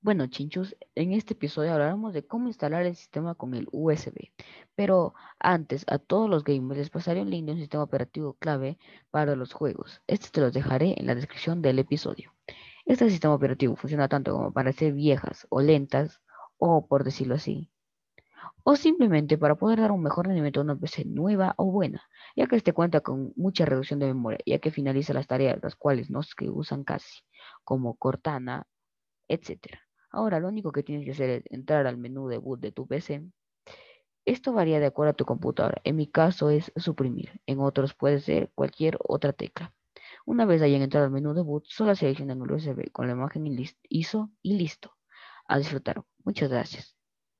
Bueno, chinchus, en este episodio hablaremos de cómo instalar el sistema con el USB. Pero antes, a todos los gamers les pasaré un link de un sistema operativo clave para los juegos. Este te los dejaré en la descripción del episodio. Este sistema operativo funciona tanto como para ser viejas o lentas, o por decirlo así, o simplemente para poder dar un mejor rendimiento a una PC nueva o buena, ya que este cuenta con mucha reducción de memoria, ya que finaliza las tareas las cuales no se usan casi, como Cortana, etc. Ahora lo único que tienes que hacer es entrar al menú de boot de tu PC. Esto varía de acuerdo a tu computadora. En mi caso es suprimir. En otros puede ser cualquier otra tecla. Una vez hayan entrado al menú de boot, solo seleccionan el USB con la imagen ISO y listo. A disfrutar. Muchas gracias.